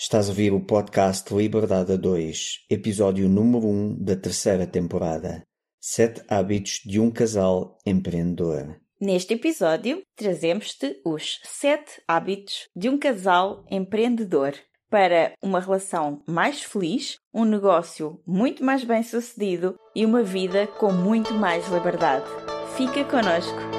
Estás a ouvir o podcast Liberdade a 2, episódio número 1 da terceira temporada. Sete hábitos de um casal empreendedor. Neste episódio, trazemos-te os sete hábitos de um casal empreendedor para uma relação mais feliz, um negócio muito mais bem sucedido e uma vida com muito mais liberdade. Fica connosco!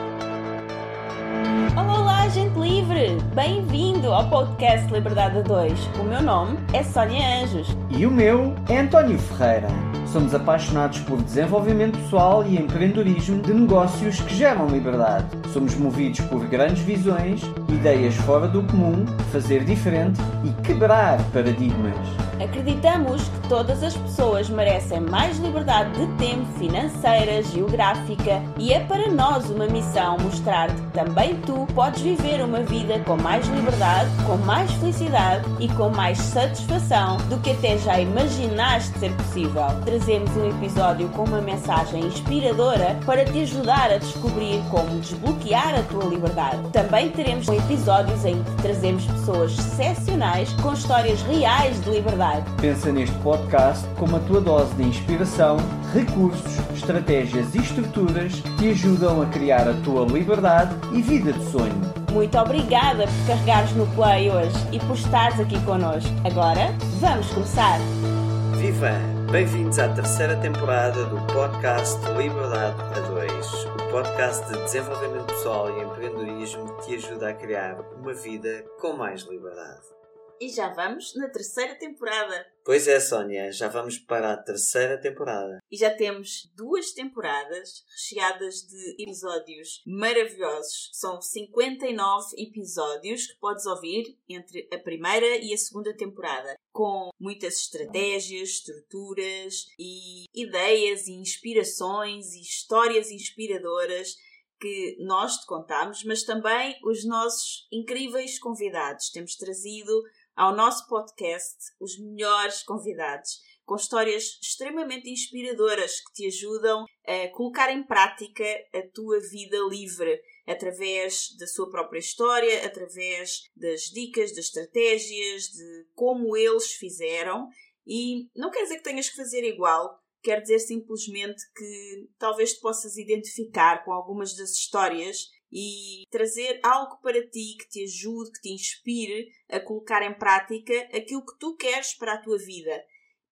Bem-vindo ao podcast Liberdade a 2. O meu nome é Sónia Anjos. E o meu é António Ferreira. Somos apaixonados por desenvolvimento pessoal e empreendedorismo de negócios que geram liberdade. Somos movidos por grandes visões, ideias fora do comum, fazer diferente e quebrar paradigmas. Acreditamos que todas as pessoas merecem mais liberdade de tempo, financeira, geográfica e é para nós uma missão mostrar-te que também tu podes viver uma vida com mais liberdade, com mais felicidade e com mais satisfação do que até já imaginaste ser possível. Trazemos um episódio com uma mensagem inspiradora para te ajudar a descobrir como desbloquear a tua liberdade. Também teremos episódios em que trazemos pessoas excepcionais com histórias reais de liberdade. Pensa neste podcast como a tua dose de inspiração, recursos, estratégias e estruturas que te ajudam a criar a tua liberdade e vida de sonho. Muito obrigada por carregares no play hoje e por estares aqui connosco. Agora, vamos começar! Viva! Bem-vindos à terceira temporada do podcast Liberdade a 2. O podcast de desenvolvimento pessoal e empreendedorismo que te ajuda a criar uma vida com mais liberdade. E já vamos na terceira temporada. Pois é, Sónia, já vamos para a terceira temporada. E já temos duas temporadas recheadas de episódios maravilhosos. São 59 episódios que podes ouvir entre a primeira e a segunda temporada, com muitas estratégias, estruturas e ideias e inspirações e histórias inspiradoras que nós te contamos, mas também os nossos incríveis convidados. Temos trazido ao nosso podcast os melhores convidados com histórias extremamente inspiradoras que te ajudam a colocar em prática a tua vida livre através da sua própria história, através das dicas, das estratégias, de como eles fizeram. E não quer dizer que tenhas que fazer igual, quer dizer simplesmente que talvez te possas identificar com algumas das histórias e trazer algo para ti que te ajude, que te inspire a colocar em prática aquilo que tu queres para a tua vida.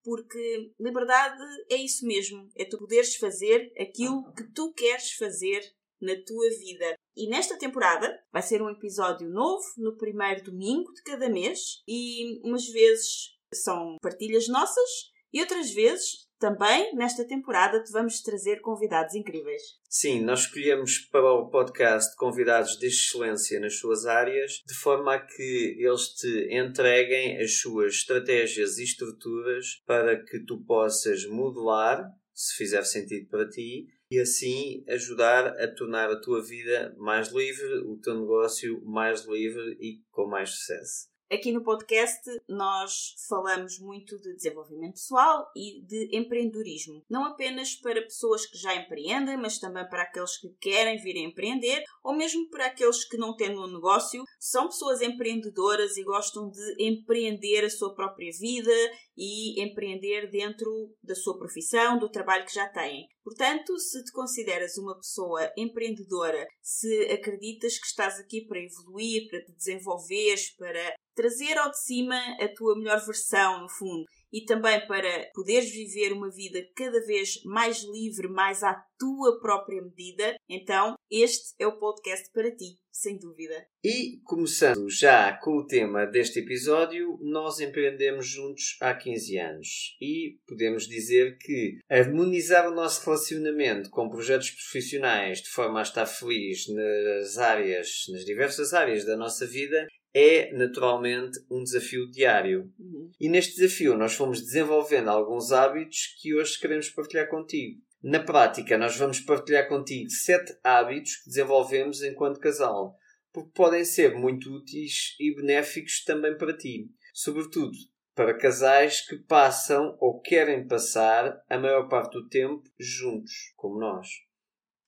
Porque liberdade é isso mesmo, é tu poderes fazer aquilo que tu queres fazer na tua vida. E nesta temporada vai ser um episódio novo no primeiro domingo de cada mês e umas vezes são partilhas nossas e outras vezes também nesta temporada te vamos trazer convidados incríveis. Sim, nós escolhemos para o podcast convidados de excelência nas suas áreas, de forma a que eles te entreguem as suas estratégias e estruturas para que tu possas modelar, se fizer sentido para ti, e assim ajudar a tornar a tua vida mais livre, o teu negócio mais livre e com mais sucesso. Aqui no podcast nós falamos muito de desenvolvimento pessoal e de empreendedorismo. Não apenas para pessoas que já empreendem, mas também para aqueles que querem vir a empreender ou mesmo para aqueles que não têm um negócio, são pessoas empreendedoras e gostam de empreender a sua própria vida e empreender dentro da sua profissão, do trabalho que já têm. Portanto, se te consideras uma pessoa empreendedora, se acreditas que estás aqui para evoluir, para te desenvolveres, para trazer ao de cima a tua melhor versão, no fundo, e também para poderes viver uma vida cada vez mais livre, mais à tua própria medida, então este é o podcast para ti, sem dúvida. E começando já com o tema deste episódio, nós empreendemos juntos há 15 anos e podemos dizer que harmonizar o nosso relacionamento com projetos profissionais de forma a estar feliz nas áreas, nas diversas áreas da nossa vida é naturalmente um desafio diário. Uhum. E neste desafio nós fomos desenvolvendo alguns hábitos que hoje queremos partilhar contigo. Na prática, nós vamos partilhar contigo sete hábitos que desenvolvemos enquanto casal, porque podem ser muito úteis e benéficos também para ti, sobretudo para casais que passam ou querem passar a maior parte do tempo juntos, como nós.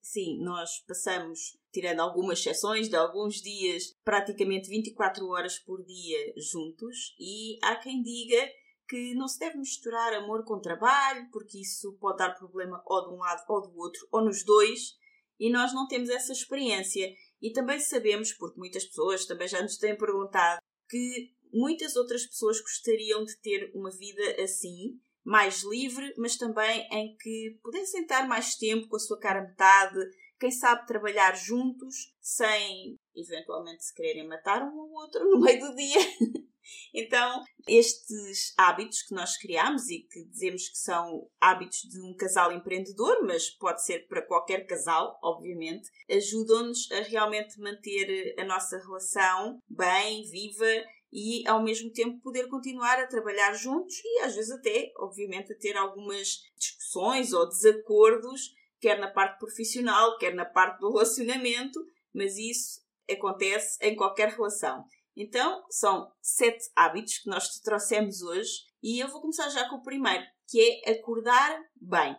sim, nós passamos, tirando algumas exceções de alguns dias, praticamente 24 horas por dia juntos e há quem diga que não se deve misturar amor com trabalho, porque isso pode dar problema ou de um lado ou do outro, ou nos dois, e nós não temos essa experiência. E também sabemos, porque muitas pessoas também já nos têm perguntado, que muitas outras pessoas gostariam de ter uma vida assim, mais livre, mas também em que pudessem estar mais tempo com a sua cara metade, quem sabe trabalhar juntos, sem eventualmente se quererem matar um ao outro no meio do dia. então, estes hábitos que nós criamos e que dizemos que são hábitos de um casal empreendedor, mas pode ser para qualquer casal, obviamente, ajudam-nos a realmente manter a nossa relação bem, viva e ao mesmo tempo poder continuar a trabalhar juntos e às vezes até, obviamente, a ter algumas discussões ou desacordos, quer na parte profissional, quer na parte do relacionamento, mas isso acontece em qualquer relação. Então, são sete hábitos que nós te trouxemos hoje e eu vou começar já com o primeiro, que é acordar bem. O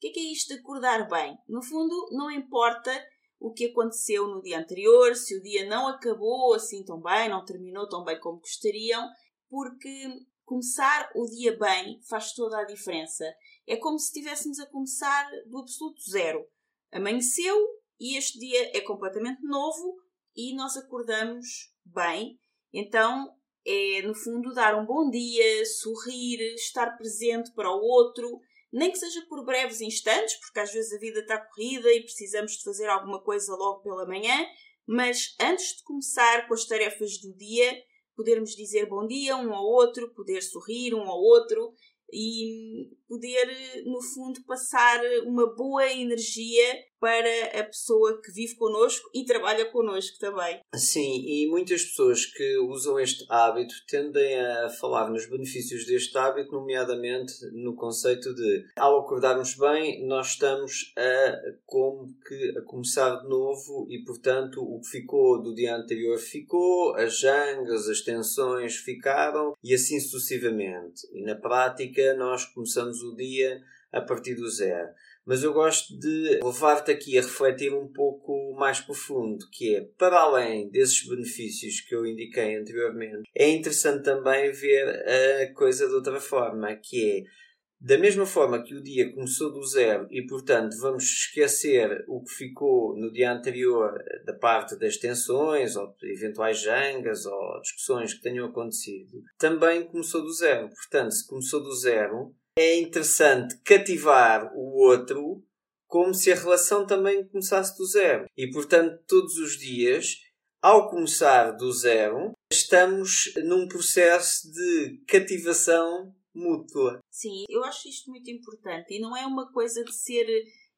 que é, que é isto de acordar bem? No fundo, não importa o que aconteceu no dia anterior, se o dia não acabou assim tão bem, não terminou tão bem como gostariam, porque começar o dia bem faz toda a diferença. É como se estivéssemos a começar do absoluto zero. Amanheceu e este dia é completamente novo e nós acordamos bem. Então é, no fundo, dar um bom dia, sorrir, estar presente para o outro nem que seja por breves instantes, porque às vezes a vida está corrida e precisamos de fazer alguma coisa logo pela manhã, mas antes de começar com as tarefas do dia, podermos dizer bom dia um ao outro, poder sorrir um ao outro e poder, no fundo, passar uma boa energia para a pessoa que vive connosco e trabalha connosco também. Sim, e muitas pessoas que usam este hábito tendem a falar nos benefícios deste hábito, nomeadamente no conceito de ao acordarmos bem, nós estamos a como que a começar de novo e portanto o que ficou do dia anterior ficou, as jangas, as tensões ficaram e assim sucessivamente. E na prática nós começamos o dia a partir do zero mas eu gosto de levar-te aqui a refletir um pouco mais profundo, que é, para além desses benefícios que eu indiquei anteriormente, é interessante também ver a coisa de outra forma, que é, da mesma forma que o dia começou do zero e, portanto, vamos esquecer o que ficou no dia anterior da parte das tensões ou eventuais jangas ou discussões que tenham acontecido, também começou do zero. Portanto, se começou do zero, é interessante cativar o outro como se a relação também começasse do zero. E portanto, todos os dias, ao começar do zero, estamos num processo de cativação mútua. Sim, eu acho isto muito importante e não é uma coisa de ser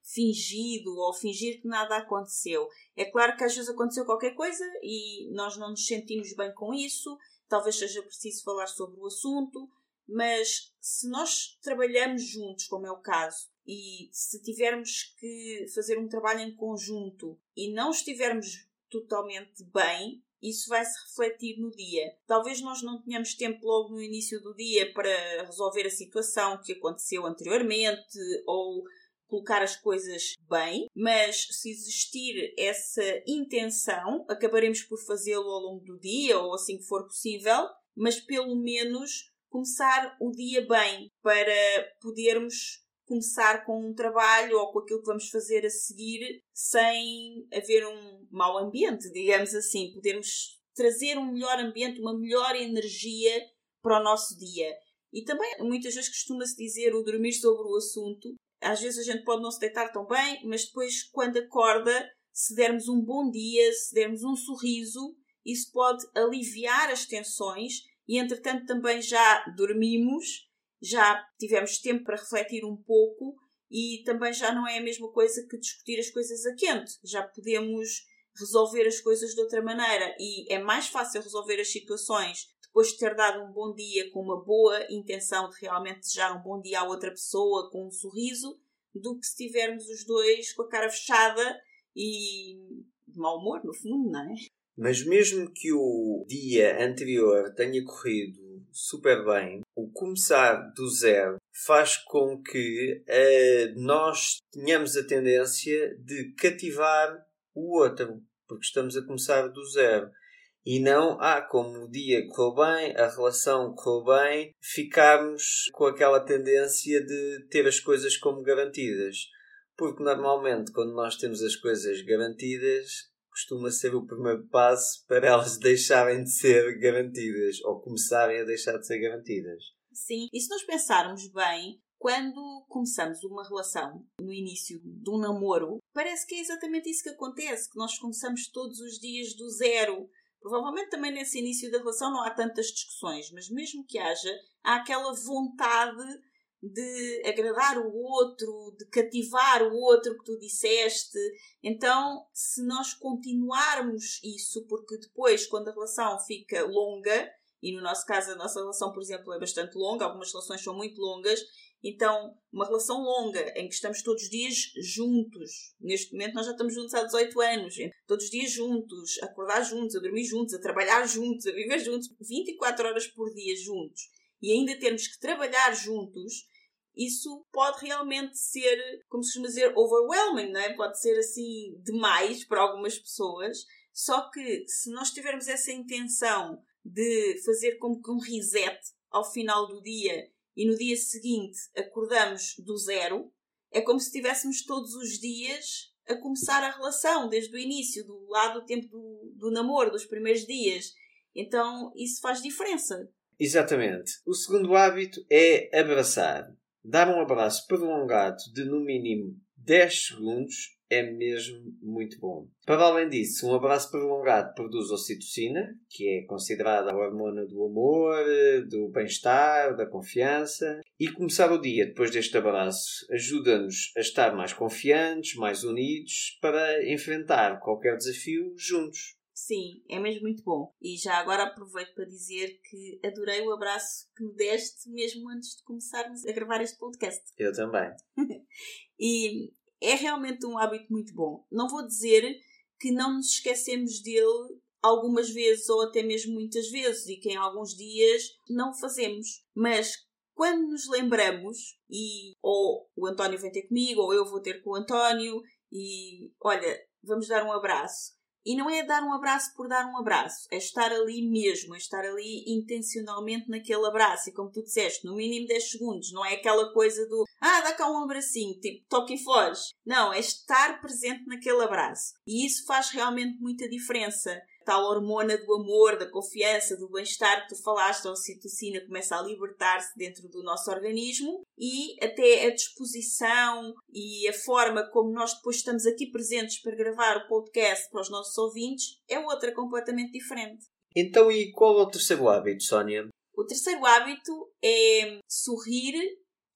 fingido ou fingir que nada aconteceu. É claro que às vezes aconteceu qualquer coisa e nós não nos sentimos bem com isso, talvez seja preciso falar sobre o assunto, mas se nós trabalhamos juntos, como é o caso, e se tivermos que fazer um trabalho em conjunto e não estivermos totalmente bem, isso vai se refletir no dia. Talvez nós não tenhamos tempo logo no início do dia para resolver a situação que aconteceu anteriormente ou colocar as coisas bem, mas se existir essa intenção, acabaremos por fazê-lo ao longo do dia ou assim que for possível, mas pelo menos começar o dia bem para podermos começar com um trabalho ou com aquilo que vamos fazer a seguir sem haver um mau ambiente, digamos assim, podermos trazer um melhor ambiente, uma melhor energia para o nosso dia. E também muitas vezes costuma-se dizer o dormir sobre o assunto. Às vezes a gente pode não se deitar tão bem, mas depois, quando acorda, se dermos um bom dia, se dermos um sorriso, isso pode aliviar as tensões e entretanto também já dormimos, já tivemos tempo para refletir um pouco e também já não é a mesma coisa que discutir as coisas a quente. Já podemos resolver as coisas de outra maneira e é mais fácil resolver as situações depois de ter dado um bom dia com uma boa intenção de realmente desejar um bom dia à outra pessoa com um sorriso do que se tivermos os dois com a cara fechada e de mau humor, no fundo, não é? Mas mesmo que o dia anterior tenha corrido super bem. O começar do zero faz com que uh, nós tenhamos a tendência de cativar o outro, porque estamos a começar do zero. E não, ah, como o dia correu bem, a relação correu bem, ficarmos com aquela tendência de ter as coisas como garantidas. Porque normalmente, quando nós temos as coisas garantidas, costuma ser o primeiro passo para elas deixarem de ser garantidas ou começarem a deixar de ser garantidas. Sim, e se nós pensarmos bem, quando começamos uma relação, no início de um namoro, parece que é exatamente isso que acontece, que nós começamos todos os dias do zero. Provavelmente também nesse início da relação não há tantas discussões, mas mesmo que haja, há aquela vontade de agradar o outro, de cativar o outro que tu disseste. Então, se nós continuarmos isso, porque depois, quando a relação fica longa, e no nosso caso a nossa relação, por exemplo, é bastante longa, algumas relações são muito longas, então, uma relação longa em que estamos todos os dias juntos. Neste momento, nós já estamos juntos há 18 anos. Todos os dias juntos, a acordar juntos, a dormir juntos, a trabalhar juntos, a viver juntos, 24 horas por dia juntos. E ainda termos que trabalhar juntos, isso pode realmente ser, como se costuma dizer, overwhelming, não é? Pode ser assim demais para algumas pessoas. Só que se nós tivermos essa intenção de fazer como que um reset ao final do dia e no dia seguinte acordamos do zero, é como se estivéssemos todos os dias a começar a relação, desde o início, do lado do tempo do, do namoro, dos primeiros dias. Então isso faz diferença. Exatamente. O segundo hábito é abraçar. Dar um abraço prolongado de no mínimo 10 segundos é mesmo muito bom. Para além disso, um abraço prolongado produz ocitocina, que é considerada a hormona do amor, do bem-estar, da confiança. E começar o dia depois deste abraço ajuda-nos a estar mais confiantes, mais unidos, para enfrentar qualquer desafio juntos. Sim, é mesmo muito bom. E já agora aproveito para dizer que adorei o abraço que me deste mesmo antes de começarmos a gravar este podcast. Eu também. e é realmente um hábito muito bom. Não vou dizer que não nos esquecemos dele algumas vezes ou até mesmo muitas vezes e que em alguns dias não fazemos, mas quando nos lembramos e ou o António vem ter comigo ou eu vou ter com o António e olha, vamos dar um abraço e não é dar um abraço por dar um abraço, é estar ali mesmo, é estar ali intencionalmente naquele abraço. E como tu disseste, no mínimo 10 segundos, não é aquela coisa do ah, dá cá um abracinho, tipo toque e foge. Não, é estar presente naquele abraço. E isso faz realmente muita diferença tal hormona do amor, da confiança, do bem-estar que tu falaste, a ocitocina começa a libertar-se dentro do nosso organismo e até a disposição e a forma como nós depois estamos aqui presentes para gravar o podcast para os nossos ouvintes é outra completamente diferente. Então, e qual é o terceiro hábito, Sónia? O terceiro hábito é sorrir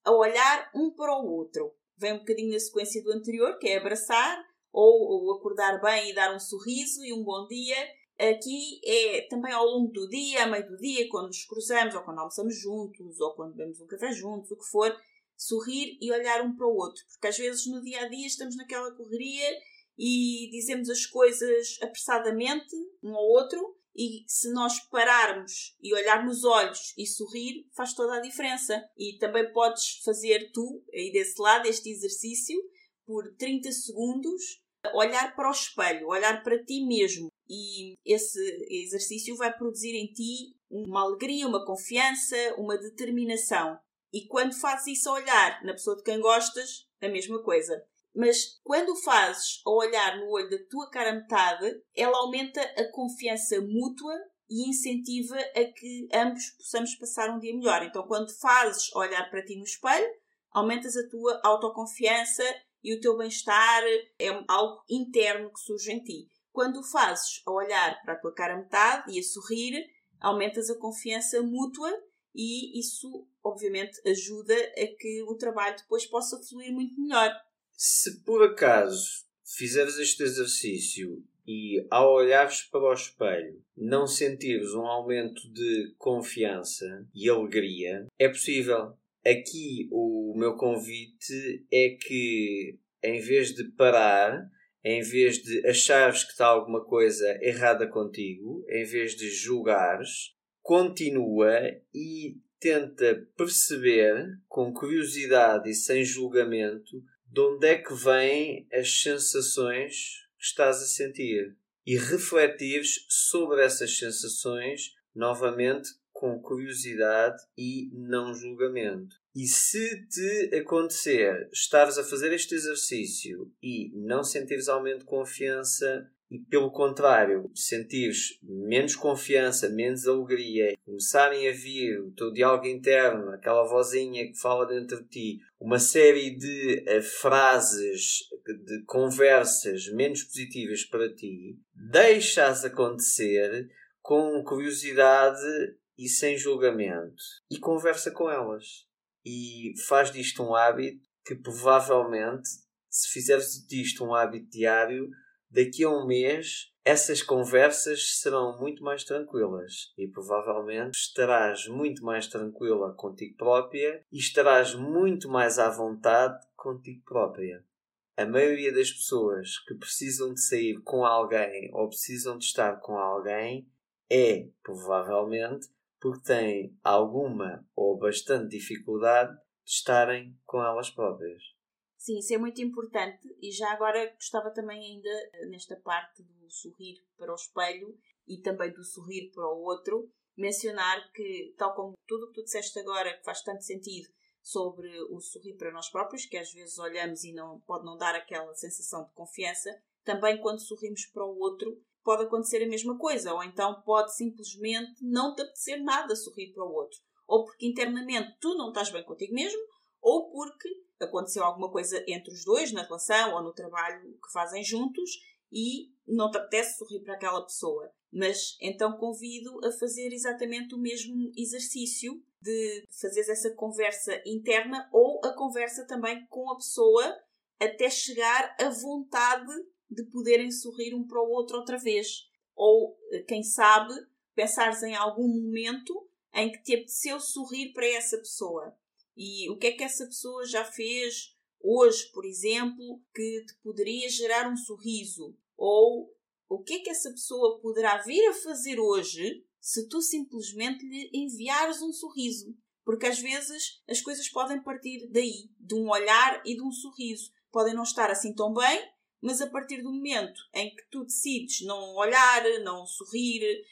a olhar um para o outro. Vem um bocadinho na sequência do anterior, que é abraçar, ou, ou acordar bem e dar um sorriso e um bom dia. Aqui é também ao longo do dia, a meio do dia, quando nos cruzamos, ou quando almoçamos juntos, ou quando bebemos um café juntos, o que for, sorrir e olhar um para o outro. Porque às vezes no dia a dia estamos naquela correria e dizemos as coisas apressadamente um ao outro, e se nós pararmos e olhar nos olhos e sorrir, faz toda a diferença. E também podes fazer tu, aí desse lado, este exercício por 30 segundos, olhar para o espelho, olhar para ti mesmo. E esse exercício vai produzir em ti uma alegria, uma confiança, uma determinação. E quando fazes isso a olhar na pessoa de quem gostas, a mesma coisa. Mas quando fazes a olhar no olho da tua cara metade, ela aumenta a confiança mútua e incentiva a que ambos possamos passar um dia melhor. Então, quando fazes olhar para ti no espelho, aumentas a tua autoconfiança e o teu bem-estar é algo interno que surge em ti. Quando o fazes a olhar para a tua cara metade e a sorrir, aumentas a confiança mútua e isso, obviamente, ajuda a que o trabalho depois possa fluir muito melhor. Se por acaso fizeres este exercício e ao olhares para o espelho não sentires um aumento de confiança e alegria, é possível. Aqui o meu convite é que, em vez de parar, em vez de achares que está alguma coisa errada contigo, em vez de julgares, continua e tenta perceber, com curiosidade e sem julgamento, de onde é que vêm as sensações que estás a sentir. E refletires sobre essas sensações novamente com curiosidade e não julgamento. E se te acontecer estares a fazer este exercício e não sentires aumento de confiança e pelo contrário, sentires menos confiança, menos alegria, começarem a vir o teu diálogo interno, aquela vozinha que fala dentro de ti, uma série de uh, frases, de conversas menos positivas para ti, deixas acontecer com curiosidade e sem julgamento e conversa com elas. E faz disto um hábito que provavelmente, se fizeres disto um hábito diário, daqui a um mês essas conversas serão muito mais tranquilas e provavelmente estarás muito mais tranquila contigo própria e estarás muito mais à vontade contigo própria. A maioria das pessoas que precisam de sair com alguém ou precisam de estar com alguém é, provavelmente, porque têm alguma ou bastante dificuldade de estarem com elas próprias. Sim, isso é muito importante e já agora gostava também ainda eh, nesta parte do sorrir para o espelho e também do sorrir para o outro, mencionar que, tal como tudo o que tu disseste agora, que faz tanto sentido sobre o sorrir para nós próprios, que às vezes olhamos e não pode não dar aquela sensação de confiança, também quando sorrimos para o outro pode acontecer a mesma coisa, ou então pode simplesmente não te apetecer nada sorrir para o outro, ou porque internamente tu não estás bem contigo mesmo, ou porque aconteceu alguma coisa entre os dois na relação ou no trabalho que fazem juntos e não te apetece sorrir para aquela pessoa. Mas então convido a fazer exatamente o mesmo exercício de fazer essa conversa interna ou a conversa também com a pessoa até chegar à vontade de poderem sorrir um para o outro outra vez. Ou, quem sabe, pensares em algum momento em que te apeteceu sorrir para essa pessoa. E o que é que essa pessoa já fez hoje, por exemplo, que te poderia gerar um sorriso? Ou o que é que essa pessoa poderá vir a fazer hoje se tu simplesmente lhe enviares um sorriso? Porque às vezes as coisas podem partir daí, de um olhar e de um sorriso. Podem não estar assim tão bem, mas a partir do momento em que tu decides não olhar, não sorrir,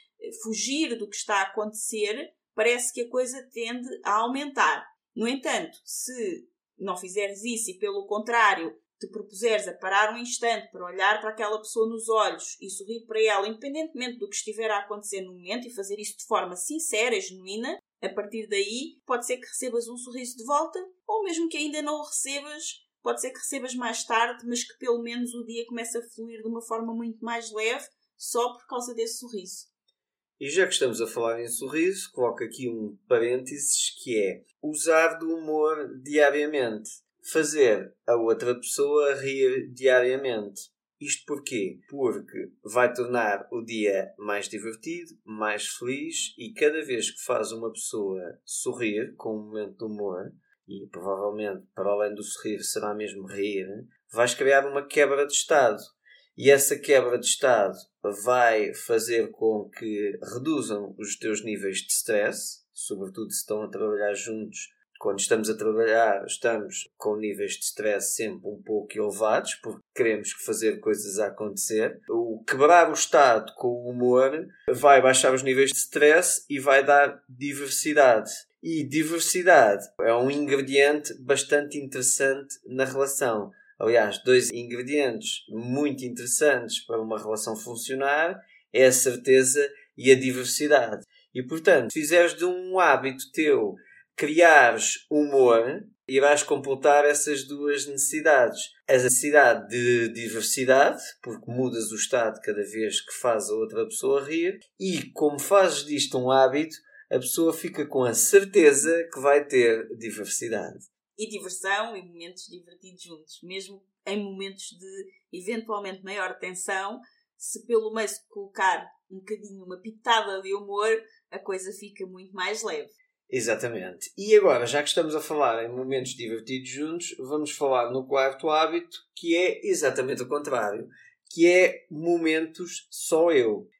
fugir do que está a acontecer, parece que a coisa tende a aumentar. No entanto, se não fizeres isso e, pelo contrário, te propuseres a parar um instante para olhar para aquela pessoa nos olhos e sorrir para ela, independentemente do que estiver a acontecer no momento, e fazer isso de forma sincera genuína, a partir daí pode ser que recebas um sorriso de volta, ou mesmo que ainda não o recebas, pode ser que recebas mais tarde, mas que pelo menos o dia comece a fluir de uma forma muito mais leve só por causa desse sorriso. E já que estamos a falar em sorriso, coloco aqui um parênteses que é usar do humor diariamente. Fazer a outra pessoa rir diariamente. Isto porquê? Porque vai tornar o dia mais divertido, mais feliz e cada vez que faz uma pessoa sorrir com um momento de humor, e provavelmente para além do sorrir será mesmo rir, vais criar uma quebra de estado. E essa quebra de estado vai fazer com que reduzam os teus níveis de stress, sobretudo se estão a trabalhar juntos. Quando estamos a trabalhar, estamos com níveis de stress sempre um pouco elevados, porque queremos fazer coisas a acontecer. O quebrar o estado com o humor vai baixar os níveis de stress e vai dar diversidade. E diversidade é um ingrediente bastante interessante na relação Aliás, dois ingredientes muito interessantes para uma relação funcionar é a certeza e a diversidade. E portanto, se fizeres de um hábito teu criares humor, irás completar essas duas necessidades. A necessidade de diversidade, porque mudas o estado cada vez que faz a outra pessoa rir, e como fazes disto um hábito, a pessoa fica com a certeza que vai ter diversidade e diversão e momentos divertidos juntos, mesmo em momentos de eventualmente maior tensão, se pelo meio se colocar um bocadinho uma pitada de humor, a coisa fica muito mais leve. Exatamente. E agora, já que estamos a falar em momentos divertidos juntos, vamos falar no quarto hábito, que é exatamente o contrário, que é momentos só eu.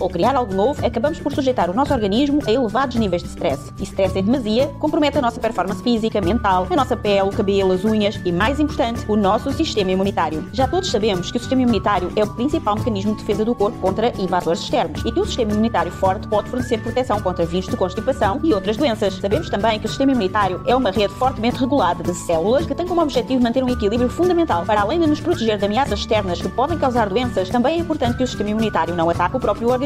ou criar algo novo, acabamos por sujeitar o nosso organismo a elevados níveis de stress. E stress em demasia compromete a nossa performance física, mental, a nossa pele, o cabelo, as unhas e, mais importante, o nosso sistema imunitário. Já todos sabemos que o sistema imunitário é o principal mecanismo de defesa do corpo contra invasores externos e que o sistema imunitário forte pode fornecer proteção contra vírus de constipação e outras doenças. Sabemos também que o sistema imunitário é uma rede fortemente regulada de células que tem como objetivo manter um equilíbrio fundamental. Para além de nos proteger de ameaças externas que podem causar doenças, também é importante que o sistema imunitário não ataque o próprio organismo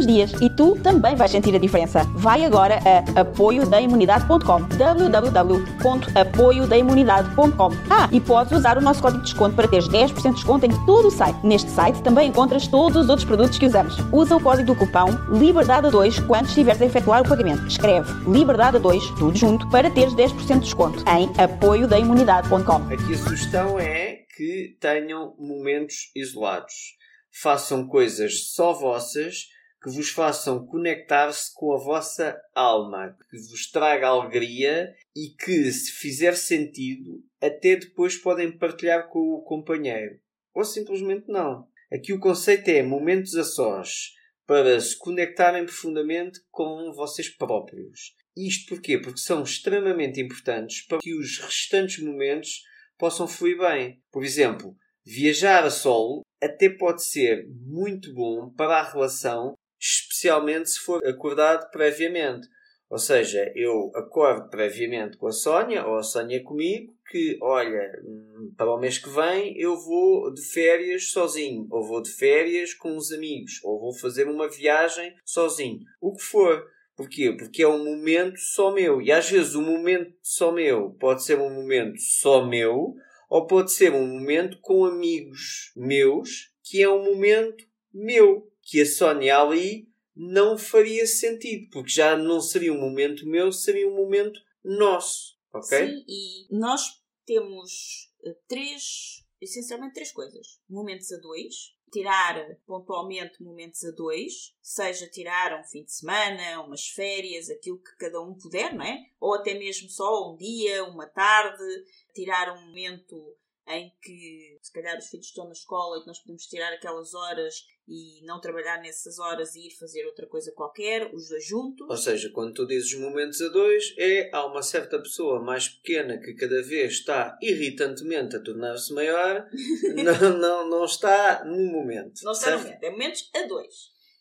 os dias. E tu também vais sentir a diferença. Vai agora a apoiodaimunidade.com www.apoiodaimunidade.com Ah, e podes usar o nosso código de desconto para teres 10% de desconto em todo o site. Neste site também encontras todos os outros produtos que usamos. Usa o código do cupão LIBERDADE2 quando estiveres a efetuar o pagamento. Escreve LIBERDADE2, tudo junto, para teres 10% de desconto em apoiodaimunidade.com Aqui a sugestão é que tenham momentos isolados. Façam coisas só vossas que vos façam conectar-se com a vossa alma, que vos traga alegria e que, se fizer sentido, até depois podem partilhar com o companheiro. Ou simplesmente não. Aqui o conceito é momentos a sós, para se conectarem profundamente com vocês próprios. Isto porquê? Porque são extremamente importantes para que os restantes momentos possam fluir bem. Por exemplo, viajar a solo até pode ser muito bom para a relação especialmente se for acordado previamente. Ou seja, eu acordo previamente com a Sónia, ou a Sónia comigo, que, olha, hum, para o mês que vem eu vou de férias sozinho, ou vou de férias com os amigos, ou vou fazer uma viagem sozinho. O que for. Porquê? Porque é um momento só meu. E às vezes o momento só meu pode ser um momento só meu, ou pode ser um momento com amigos meus, que é um momento meu que a Sónia ali não faria sentido, porque já não seria um momento meu, seria um momento nosso. Ok? Sim, e nós temos uh, três, essencialmente três coisas. Momentos a dois, tirar pontualmente momentos a dois, seja tirar um fim de semana, umas férias, aquilo que cada um puder, não é? Ou até mesmo só um dia, uma tarde, tirar um momento em que se calhar os filhos estão na escola e que nós podemos tirar aquelas horas e não trabalhar nessas horas e ir fazer outra coisa qualquer, os dois juntos. Ou seja, quando tu dizes momentos a dois, é há uma certa pessoa mais pequena que cada vez está irritantemente a tornar-se maior, não, não, não está no momento. Não está certo? no momento, é momentos a dois,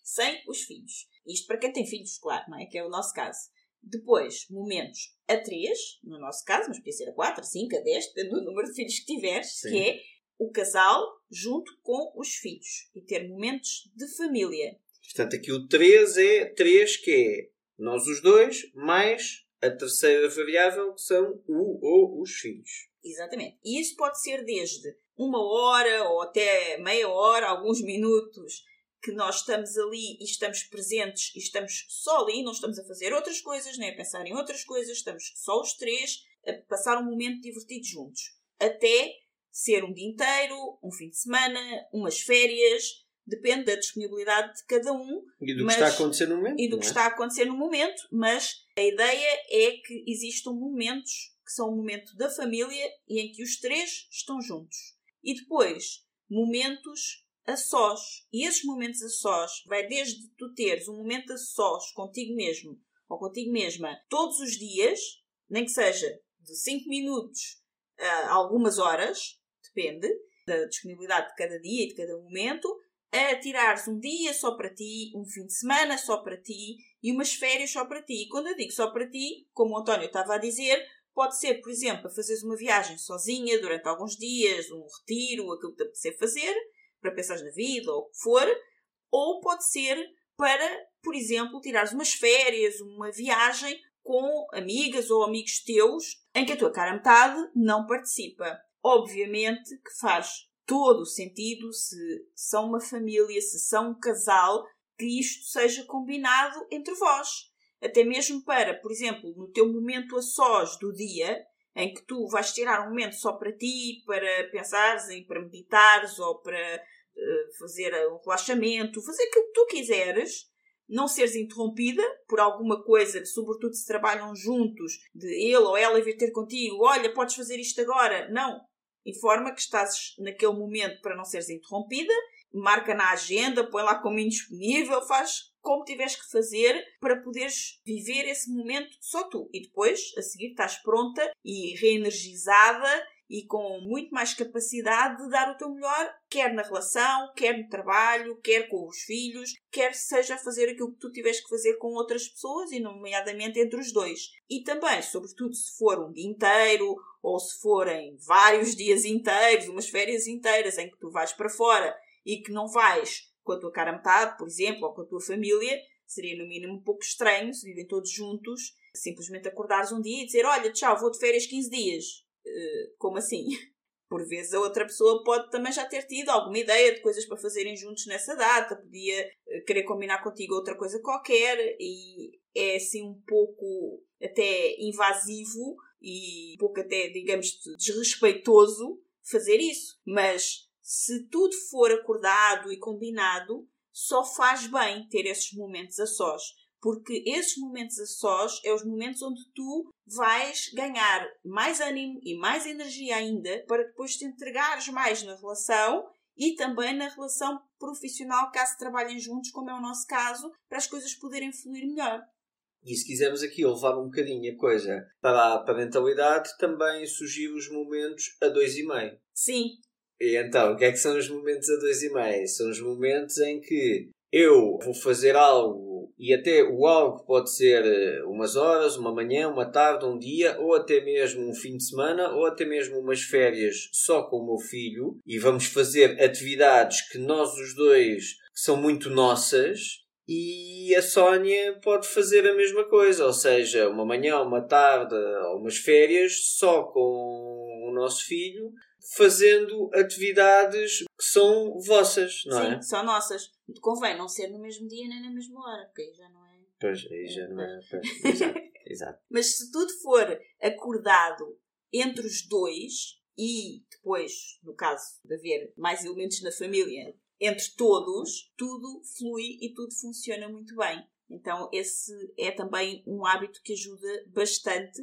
sem os filhos. Isto para quem tem filhos, claro, não é? Que é o nosso caso. Depois, momentos a 3, no nosso caso, mas podia ser a 4, a 5, a 10, depende do número de filhos que tiveres, Sim. que é o casal junto com os filhos e ter momentos de família. Portanto, aqui o 3 é 3, que é nós os dois, mais a terceira variável, que são o ou os filhos. Exatamente. E isso pode ser desde uma hora ou até meia hora, alguns minutos que nós estamos ali e estamos presentes e estamos só ali, não estamos a fazer outras coisas, nem a pensar em outras coisas, estamos só os três a passar um momento divertido juntos. Até ser um dia inteiro, um fim de semana, umas férias, depende da disponibilidade de cada um. E do mas- que está a acontecer no momento. e do não que é? está a acontecer no momento, mas a ideia é que existam momentos que são o momento da família e em que os três estão juntos. E depois, momentos a sós. E esses momentos a sós vai desde tu teres um momento a sós contigo mesmo ou contigo mesma todos os dias, nem que seja de 5 minutos a algumas horas, depende da disponibilidade de cada dia e de cada momento, a tirares um dia só para ti, um fim de semana só para ti e umas férias só para ti. E quando eu digo só para ti, como o António estava a dizer, pode ser, por exemplo, a fazeres uma viagem sozinha durante alguns dias, um retiro, aquilo que te apetecer fazer, para pensares na vida ou o que for, ou pode ser para, por exemplo, tirares umas férias, uma viagem com amigas ou amigos teus em que a tua cara metade não participa. Obviamente que faz todo o sentido se são uma família, se são um casal, que isto seja combinado entre vós. Até mesmo para, por exemplo, no teu momento a sós do dia, em que tu vais tirar um momento só para ti, para pensares e para meditares ou para eh, fazer um relaxamento, fazer aquilo que tu quiseres, não seres interrompida por alguma coisa, sobretudo se trabalham juntos, de ele ou ela vir ter contigo, olha, podes fazer isto agora. Não. Informa que estás naquele momento para não seres interrompida, marca na agenda, põe lá como indisponível, faz como tiveres que fazer para poderes viver esse momento só tu. E depois, a seguir, estás pronta e reenergizada e com muito mais capacidade de dar o teu melhor, quer na relação, quer no trabalho, quer com os filhos, quer seja fazer aquilo que tu tiveres que fazer com outras pessoas e, nomeadamente, entre os dois. E também, sobretudo, se for um dia inteiro ou se forem vários dias inteiros, umas férias inteiras em que tu vais para fora e que não vais com a tua cara metade, por exemplo, ou com a tua família, seria no mínimo um pouco estranho se vivem todos juntos, simplesmente acordares um dia e dizer: Olha, tchau, vou de férias 15 dias. Uh, como assim? Por vezes a outra pessoa pode também já ter tido alguma ideia de coisas para fazerem juntos nessa data, podia uh, querer combinar contigo outra coisa qualquer e é assim um pouco até invasivo e um pouco até, digamos, desrespeitoso fazer isso. Mas se tudo for acordado e combinado, só faz bem ter esses momentos a sós. Porque esses momentos a sós é os momentos onde tu vais ganhar mais ânimo e mais energia ainda para depois te entregares mais na relação e também na relação profissional, caso trabalhem juntos, como é o nosso caso, para as coisas poderem fluir melhor. E se quisermos aqui levar um bocadinho a coisa para a parentalidade, também surgir os momentos a dois e meio. Sim, E então, o que é que são os momentos a dois e meio? São os momentos em que eu vou fazer algo e até o algo pode ser eh, umas horas, uma manhã, uma tarde, um dia, ou até mesmo um fim de semana, ou até mesmo umas férias só com o meu filho e vamos fazer atividades que nós os dois são muito nossas e a Sónia pode fazer a mesma coisa, ou seja, uma manhã, uma tarde, ou umas férias só com o nosso filho, fazendo atividades que são vossas, não sim, é? são nossas. Convém não ser no mesmo dia nem na mesma hora, porque aí já não é. Pois, aí já não é. pois, exato, exato. Mas se tudo for acordado entre os dois e depois, no caso de haver mais elementos na família, entre todos, tudo flui e tudo funciona muito bem. Então, esse é também um hábito que ajuda bastante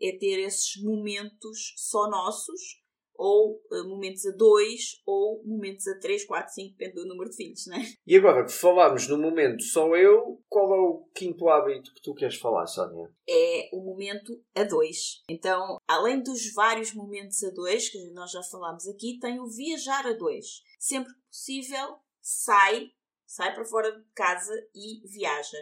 é ter esses momentos só nossos, ou eh, momentos a dois, ou momentos a três, quatro, cinco, depende do número de filhos, não é? E agora que falámos no momento só eu, qual é o quinto hábito que tu queres falar, Sónia? é o momento a dois. Então, além dos vários momentos a dois, que nós já falámos aqui, tem o viajar a dois. Sempre que possível, sai, sai para fora de casa e viaja.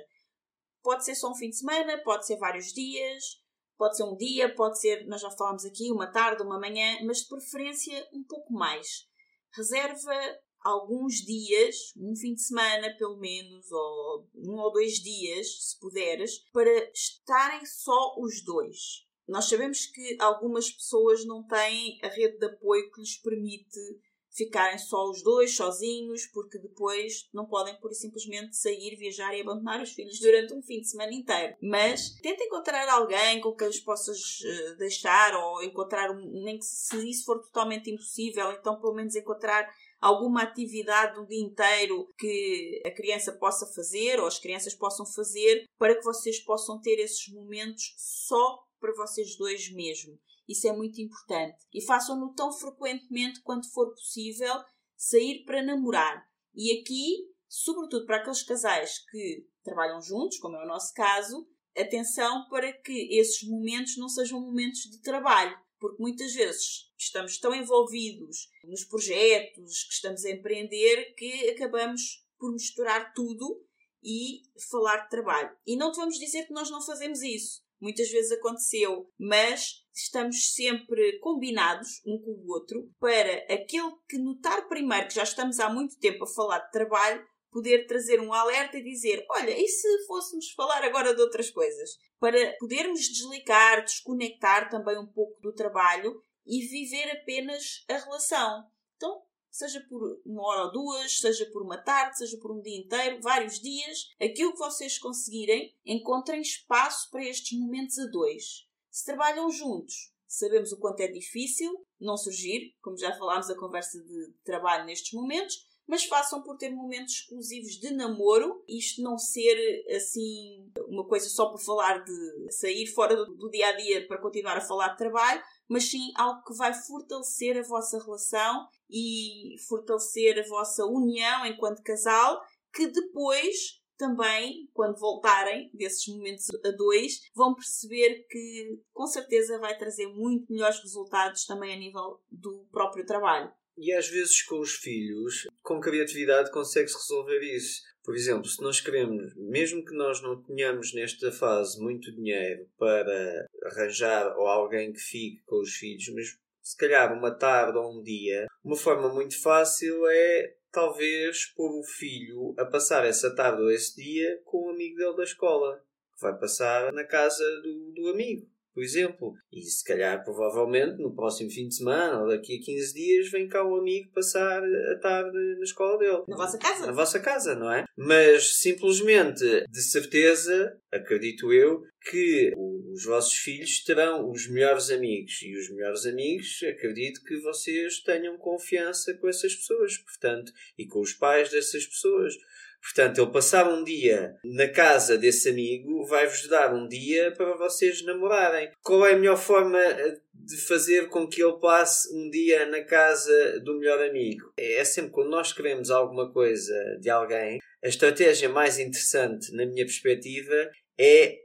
Pode ser só um fim de semana, pode ser vários dias, pode ser um dia, pode ser, nós já falámos aqui, uma tarde, uma manhã, mas de preferência um pouco mais. Reserva alguns dias, um fim de semana pelo menos, ou um ou dois dias, se puderes, para estarem só os dois. Nós sabemos que algumas pessoas não têm a rede de apoio que lhes permite ficarem só os dois, sozinhos, porque depois não podem, por simplesmente, sair, viajar e abandonar os filhos durante um fim de semana inteiro. Mas tenta encontrar alguém com quem os possas uh, deixar, ou encontrar, nem que se isso for totalmente impossível, então pelo menos encontrar alguma atividade um dia inteiro que a criança possa fazer ou as crianças possam fazer para que vocês possam ter esses momentos só para vocês dois mesmo. Isso é muito importante. E façam-no tão frequentemente quanto for possível sair para namorar. E aqui, sobretudo para aqueles casais que trabalham juntos, como é o nosso caso, atenção para que esses momentos não sejam momentos de trabalho, porque muitas vezes estamos tão envolvidos nos projetos que estamos a empreender que acabamos por misturar tudo e falar de trabalho. E não te vamos dizer que nós não fazemos isso. Muitas vezes aconteceu, mas estamos sempre combinados um com o outro para aquele que notar primeiro que já estamos há muito tempo a falar de trabalho poder trazer um alerta e dizer: Olha, e se fôssemos falar agora de outras coisas? Para podermos desligar, desconectar também um pouco do trabalho e viver apenas a relação. Seja por uma hora ou duas, seja por uma tarde, seja por um dia inteiro, vários dias, aquilo que vocês conseguirem, encontrem espaço para estes momentos a dois. Se trabalham juntos, sabemos o quanto é difícil não surgir, como já falámos a conversa de trabalho nestes momentos, mas façam por ter momentos exclusivos de namoro, isto não ser assim uma coisa só para falar de sair fora do, do dia a dia para continuar a falar de trabalho, mas sim algo que vai fortalecer a vossa relação e fortalecer a vossa união enquanto casal, que depois também, quando voltarem desses momentos a dois, vão perceber que com certeza vai trazer muito melhores resultados também a nível do próprio trabalho. E às vezes com os filhos, com criatividade, consegue-se resolver isso. Por exemplo, se nós queremos, mesmo que nós não tenhamos nesta fase muito dinheiro para arranjar ou alguém que fique com os filhos, mas se calhar uma tarde ou um dia, uma forma muito fácil é talvez pôr o filho a passar essa tarde ou esse dia com o amigo dele da escola, que vai passar na casa do, do amigo por exemplo. E se calhar, provavelmente, no próximo fim de semana ou daqui a 15 dias, vem cá um amigo passar a tarde na escola dele. Na vossa casa? Na vossa casa, não é? Mas simplesmente, de certeza, acredito eu, que os vossos filhos terão os melhores amigos. E os melhores amigos, acredito que vocês tenham confiança com essas pessoas, portanto, e com os pais dessas pessoas. Portanto, ele passar um dia na casa desse amigo vai-vos dar um dia para vocês namorarem. Qual é a melhor forma eh, de fazer com que ele passe um dia na casa do melhor amigo? É sempre quando nós queremos alguma coisa de alguém, a estratégia mais interessante, na minha perspectiva, é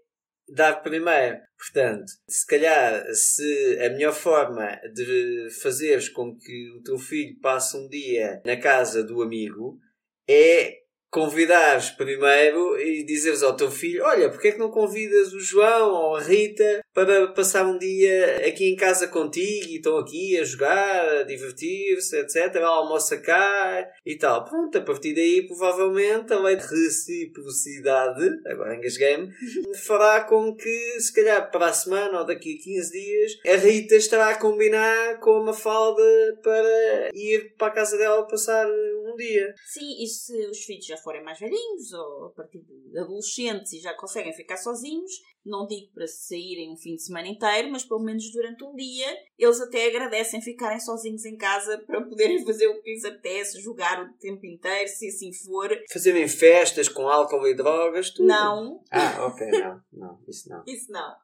dar primeiro. Portanto, se calhar, se a melhor forma de fazeres com que o teu filho passe um dia na casa do amigo é convidares primeiro e dizeres ao teu filho: Olha, porque é que não convidas o João ou a Rita para passar um dia aqui em casa contigo e estão aqui a jogar, a divertir-se, etc. Almoça cá e tal. Pronto, a partir daí, provavelmente, a lei de reciprocidade, agora engasguei-me, fará com que, se calhar para a semana ou daqui a 15 dias, a Rita estará a combinar com a Mafalda para ir para a casa dela passar um dia. Sim, e se os filhos já forem mais velhinhos ou a partir de adolescentes e já conseguem ficar sozinhos, não digo para saírem um fim de semana inteiro, mas pelo menos durante um dia, eles até agradecem ficarem sozinhos em casa para poderem fazer o que lhes apetece, jogar o tempo inteiro, se assim for. Fazerem festas com álcool e drogas, tudo. Não. Ah, ok, não, não, isso não. Isso não.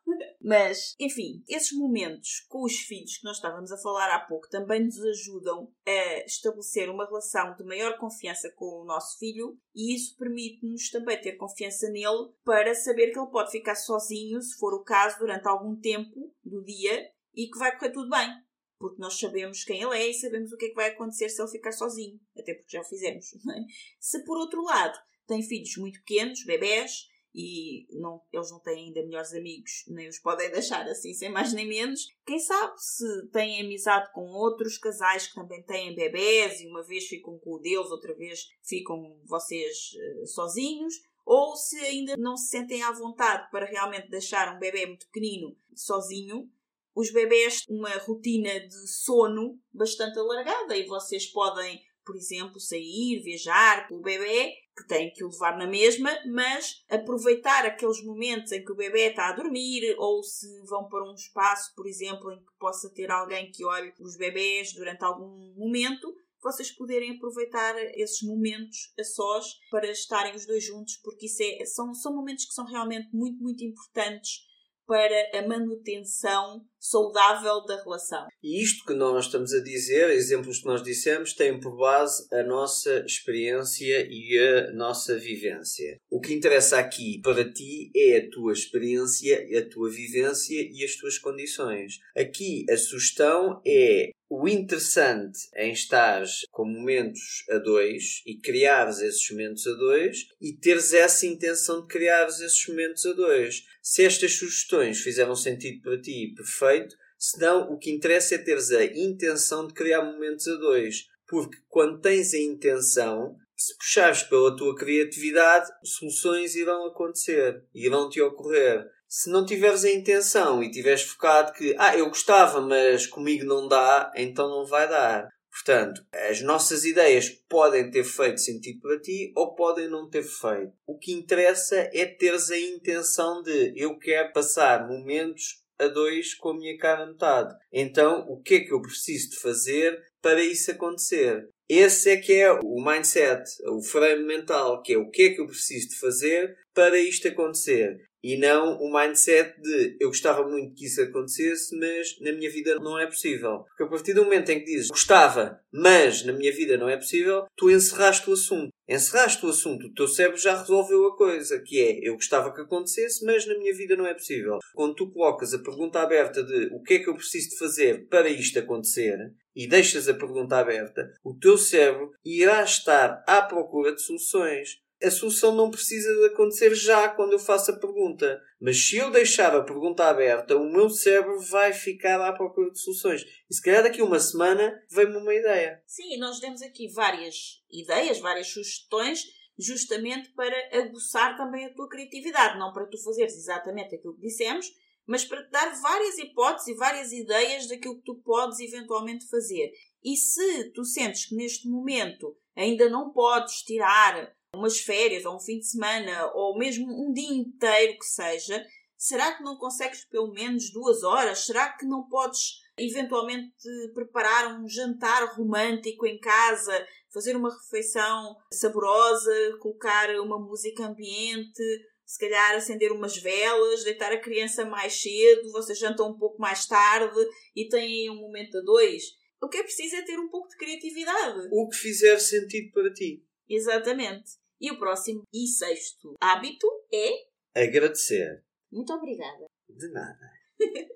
Mas, enfim, esses momentos com os filhos que nós estávamos a falar há pouco também nos ajudam a estabelecer uma relação de maior confiança com o nosso filho e isso permite-nos também ter confiança nele para saber que ele pode ficar sozinho, se for o caso, durante algum tempo do dia e que vai correr tudo bem. Porque nós sabemos quem ele é e sabemos o que é que vai acontecer se ele ficar sozinho. Até porque já o fizemos. É? Se por outro lado tem filhos muito pequenos, bebés, e não, eles não têm ainda melhores amigos, nem os podem deixar assim, sem mais nem menos. Quem sabe se têm amizade com outros casais que também têm bebés e uma vez ficam com o deles, outra vez ficam vocês uh, sozinhos, ou se ainda não se sentem à vontade para realmente deixar um bebê muito pequenino sozinho, os bebés uma rotina de sono bastante alargada e vocês podem, por exemplo, sair, viajar com o bebê que têm que o levar na mesma, mas aproveitar aqueles momentos em que o bebê está a dormir ou se vão para um espaço, por exemplo, em que possa ter alguém que olhe os bebés durante algum momento, vocês poderem aproveitar esses momentos a sós para estarem os dois juntos, porque isso é, são, são momentos que são realmente muito, muito importantes para a manutenção saudável da relação. E isto que nós estamos a dizer, exemplos que nós dissemos, têm por base a nossa experiência e a nossa vivência. O que interessa aqui para ti é a tua experiência, a tua vivência e as tuas condições. Aqui a sugestão é o interessante em estar com momentos a dois e criares esses momentos a dois e teres essa intenção de criares esses momentos a dois. Se estas sugestões fizeram sentido para ti, perfeito. Se não, o que interessa é teres a intenção de criar momentos a dois. Porque quando tens a intenção, se puxares pela tua criatividade, soluções irão acontecer, irão te ocorrer se não tiveres a intenção e tiveres focado que, ah, eu gostava, mas comigo não dá, então não vai dar. Portanto, as nossas ideias podem ter feito sentido para ti ou podem não ter feito. O que interessa é teres a intenção de eu quero passar momentos a dois com a minha cara metade. Então, o que é que eu preciso de fazer para isso acontecer? Esse é que é o mindset, o frame mental, que é o que é que eu preciso de fazer para isto acontecer e não o mindset de eu gostava muito que isso acontecesse, mas na minha vida não é possível. Porque a partir do momento em que dizes gostava, mas na minha vida não é possível, tu encerraste o assunto. Encerraste o assunto, o teu cérebro já resolveu a coisa, que é eu gostava que acontecesse, mas na minha vida não é possível. Quando tu colocas a pergunta aberta de o que é que eu preciso de fazer para isto acontecer, e deixas a pergunta aberta, o teu cérebro irá estar à procura de soluções a solução não precisa de acontecer já quando eu faço a pergunta. Mas se eu deixar a pergunta aberta, o meu cérebro vai ficar à procura de soluções. E se calhar daqui uma semana vem-me uma ideia. Sim, nós demos aqui várias ideias, várias sugestões, justamente para aguçar também a tua criatividade. Não para tu fazeres exatamente aquilo que dissemos, mas para te dar várias hipóteses e várias ideias daquilo que tu podes eventualmente fazer. E se tu sentes que neste momento ainda não podes tirar umas férias, ou um fim de semana, ou mesmo um dia inteiro que seja, será que não consegues pelo menos duas horas? Será que não podes eventualmente preparar um jantar romântico em casa, fazer uma refeição saborosa, colocar uma música ambiente, se calhar acender umas velas, deitar a criança mais cedo, vocês jantam um pouco mais tarde e têm um momento a dois? O que é preciso é ter um pouco de criatividade. O que fizer sentido para ti. Exatamente. E o próximo e sexto hábito é. Agradecer. Muito obrigada. De nada.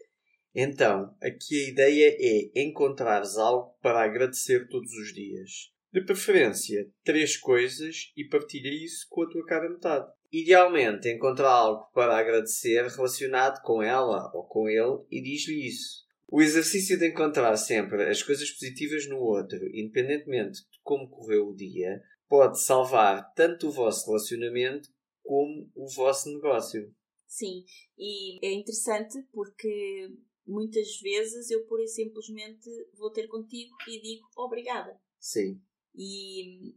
então, aqui a ideia é encontrares algo para agradecer todos os dias. De preferência, três coisas e partilha isso com a tua cara metade. Idealmente, encontra algo para agradecer relacionado com ela ou com ele e diz-lhe isso. O exercício de encontrar sempre as coisas positivas no outro, independentemente de como correu o dia, pode salvar tanto o vosso relacionamento como o vosso negócio. Sim, e é interessante porque muitas vezes eu pura e simplesmente vou ter contigo e digo obrigada. Sim. E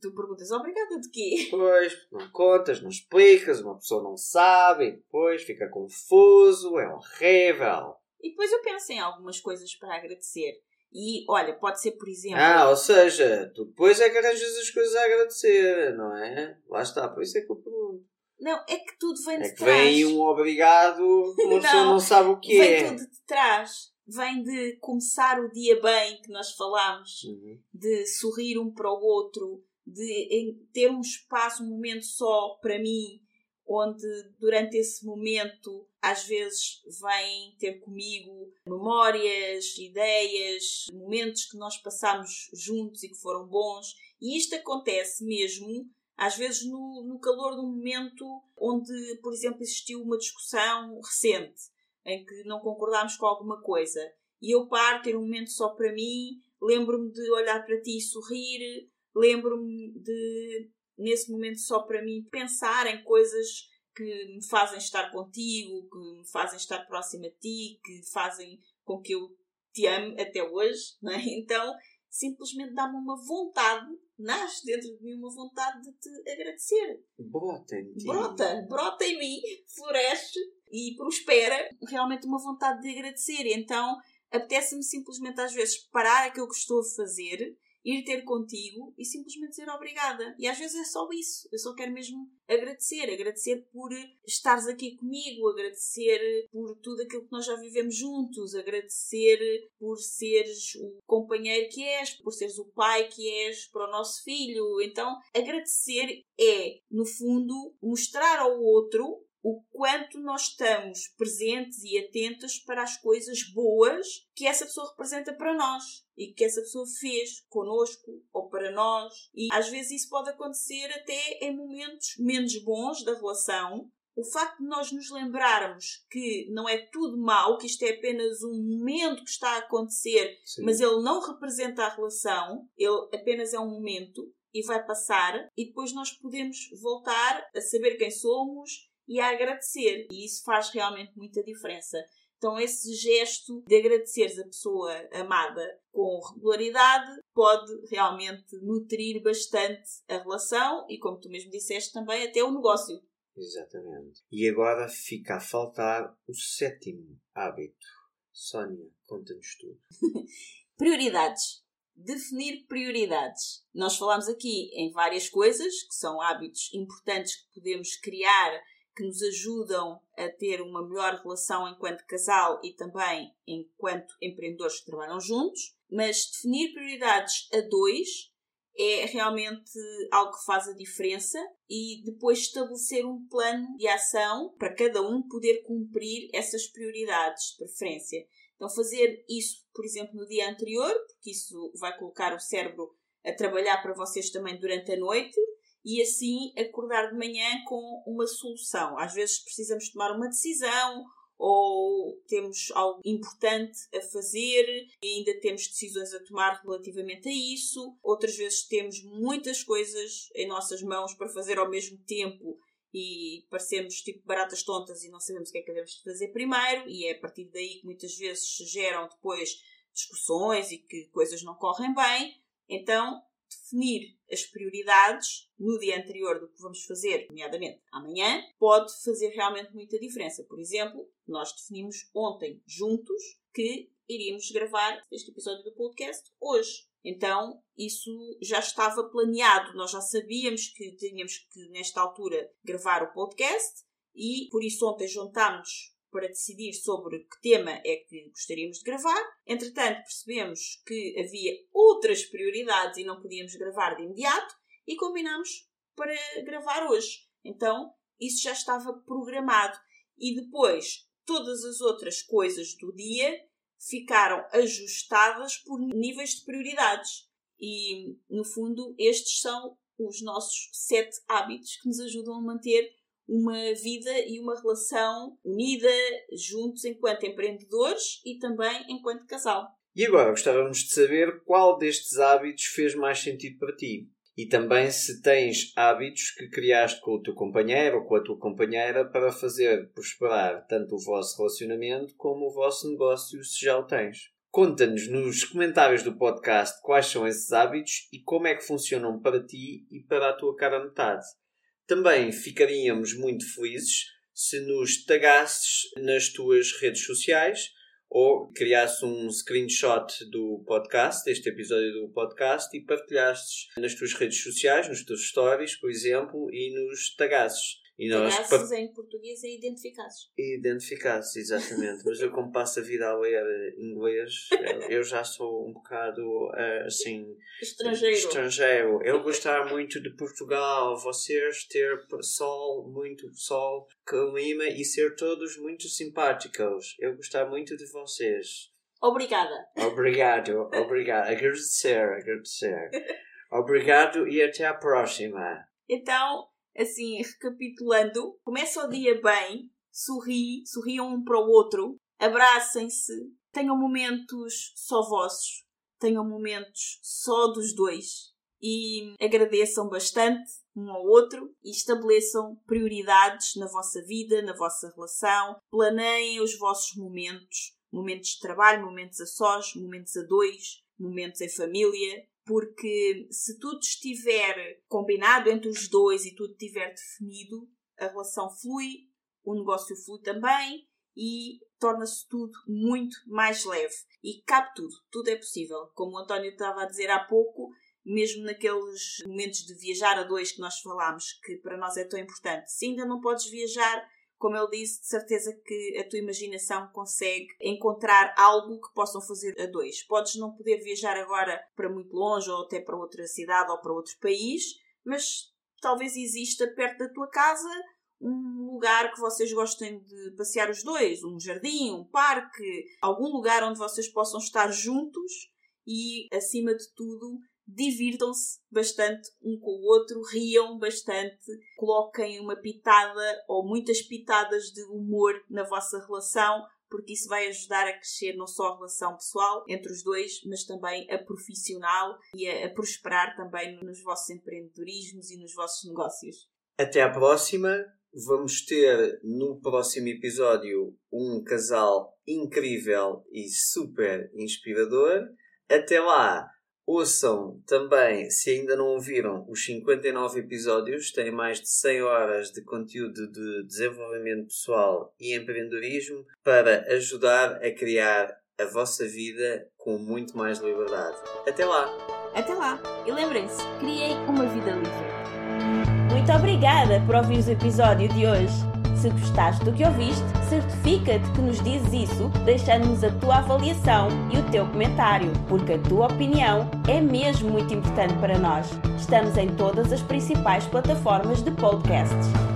tu perguntas obrigada de quê? Pois, não contas, não explicas, uma pessoa não sabe, e depois fica confuso, é horrível. E depois eu penso em algumas coisas para agradecer. E olha, pode ser, por exemplo. Ah, ou seja, tu depois é que arranjas as coisas a agradecer, não é? Lá está, por isso é que eu pergunto. Não, é que tudo vem de é que trás. vem um obrigado, uma pessoa não sabe o que vem é. tudo de trás. Vem de começar o dia bem, que nós falámos, Uhum. de sorrir um para o outro, de ter um espaço, um momento só para mim, onde durante esse momento às vezes vêm ter comigo memórias, ideias, momentos que nós passámos juntos e que foram bons. E isto acontece mesmo, às vezes, no, no calor de um momento onde, por exemplo, existiu uma discussão recente em que não concordámos com alguma coisa. E eu paro, ter um momento só para mim, lembro-me de olhar para ti e sorrir, lembro-me de, nesse momento só para mim, pensar em coisas que me fazem estar contigo, que me fazem estar próxima a ti, que fazem com que eu te ame até hoje, não é? Então, simplesmente dá-me uma vontade, nasce dentro de mim uma vontade de te agradecer. Brota em ti. Brota, brota em mim, floresce e prospera realmente uma vontade de agradecer. Então, apetece-me simplesmente às vezes parar aquilo que estou a fazer ir ter contigo e simplesmente dizer obrigada. E às vezes é só isso. Eu só quero mesmo agradecer. Agradecer por estares aqui comigo, agradecer por tudo aquilo que nós já vivemos juntos, agradecer por seres o companheiro que és, por seres o pai que és para o nosso filho. Então, agradecer é, no fundo, mostrar ao outro o quanto nós estamos presentes e atentos para as coisas boas que essa pessoa representa para nós e que essa pessoa fez connosco ou para nós. E às vezes isso pode acontecer até em momentos menos bons da relação. O facto de nós nos lembrarmos que não é tudo mau, que isto é apenas um momento que está a acontecer, Sim. mas ele não representa a relação, ele apenas é um momento e vai passar, e depois nós podemos voltar a saber quem somos e a agradecer. E isso faz realmente muita diferença. Então, esse gesto de agradeceres a pessoa amada com regularidade pode realmente nutrir bastante a relação e, como tu mesmo disseste, também até o negócio. Exatamente. E agora fica a faltar o sétimo hábito. Sónia, conta-nos tudo. Prioridades. Definir prioridades. Nós falamos aqui em várias coisas que são hábitos importantes que podemos criar que nos ajudam a ter uma melhor relação enquanto casal e também enquanto empreendedores que trabalham juntos, mas definir prioridades a dois é realmente algo que faz a diferença e depois estabelecer um plano de ação para cada um poder cumprir essas prioridades de preferência. Então, fazer isso, por exemplo, no dia anterior, porque isso vai colocar o cérebro a trabalhar para vocês também durante a noite, e assim acordar de manhã com uma solução. Às vezes precisamos tomar uma decisão ou temos algo importante a fazer e ainda temos decisões a tomar relativamente a isso. Outras vezes temos muitas coisas em nossas mãos para fazer ao mesmo tempo e parecemos tipo baratas tontas e não sabemos o que é que devemos fazer primeiro e é a partir daí que muitas vezes se geram depois discussões e que coisas não correm bem. Então, definir as prioridades no dia anterior do que vamos fazer, nomeadamente amanhã, pode fazer realmente muita diferença. Por exemplo, nós definimos ontem juntos que iríamos gravar este episódio do podcast hoje. Então, isso já estava planeado, nós já sabíamos que tínhamos que, nesta altura, gravar o podcast e por isso ontem juntámos para decidir sobre que tema é que gostaríamos de gravar. Entretanto, percebemos que havia outras prioridades e não podíamos gravar de imediato e combinámos para gravar hoje. Então, isso já estava programado. E depois, todas as outras coisas do dia ficaram ajustadas por níveis de prioridades. E, no fundo, estes são os nossos sete hábitos que nos ajudam a manter uma vida e uma relação unida, juntos enquanto empreendedores e também enquanto casal. E agora gostávamos de saber qual destes hábitos fez mais sentido para ti. E também se tens hábitos que criaste com o teu companheiro ou com a tua companheira para fazer prosperar tanto o vosso relacionamento como o vosso negócio, se já o tens. Conta-nos nos comentários do podcast quais são esses hábitos e como é que funcionam para ti e para a tua cara metade. Também ficaríamos muito felizes se nos tagasses nas tuas redes sociais ou criasses um screenshot do podcast, deste episódio do podcast, e partilhasses nas tuas redes sociais, nos teus stories, por exemplo, e nos tagasses. E nós, Pegasus em português é identificados. Identificados, exatamente. Mas eu, como passo a vida a ler inglês, eu já sou um bocado eh, assim. Estrangeiro. Estrangeiro. Eu gostar muito de Portugal, vocês ter sol, muito sol, clima e ser todos muito simpáticos. Eu gostar muito de vocês. Obrigada. Obrigado, obrigado. Agradecer, agradecer. Obrigado e até a próxima. Então, assim, recapitulando, começa o dia bem, sorri, sorriam um para o outro, abracem-se, tenham momentos só vossos, tenham momentos só dos dois e agradeçam bastante um ao outro e estabeleçam prioridades na vossa vida, na vossa relação, planeiem os vossos momentos, momentos de trabalho, momentos a sós, momentos a dois, momentos em família, porque se tudo estiver combinado entre os dois e tudo estiver definido, a relação flui, o negócio flui também e torna-se tudo muito mais leve. E cabe tudo, tudo é possível. Como o António estava a dizer há pouco, mesmo naqueles momentos de viajar a dois que nós falámos, que para nós é tão importante, se ainda não podes viajar, como ele disse, de certeza que a tua imaginação consegue encontrar algo que possam fazer a dois. Podes não poder viajar agora para muito longe ou até para outra cidade ou para outro país, mas talvez exista perto da tua casa um lugar que vocês gostem de passear os dois, um jardim, um parque, algum lugar onde vocês possam estar juntos e, acima de tudo, divirtam-se bastante um com o outro, riam bastante, coloquem uma pitada ou muitas pitadas de humor na vossa relação, porque isso vai ajudar a crescer não só a relação pessoal entre os dois, mas também a profissional e a, a prosperar também nos vossos empreendedorismos e nos vossos negócios. Até à próxima. Vamos ter no próximo episódio um casal incrível e super inspirador. Até lá, Ouçam também, se ainda não ouviram, os 59 episódios, têm mais de 100 horas de conteúdo de desenvolvimento pessoal e empreendedorismo para ajudar a criar a vossa vida com muito mais liberdade. Até lá! Até lá! E lembrem-se, criem uma vida livre. Muito obrigada por ouvir o episódio de hoje. Se gostaste do que ouviste, certifica-te que nos dizes isso, deixando-nos a tua avaliação e o teu comentário, porque a tua opinião é mesmo muito importante para nós. Estamos em todas as principais plataformas de podcasts.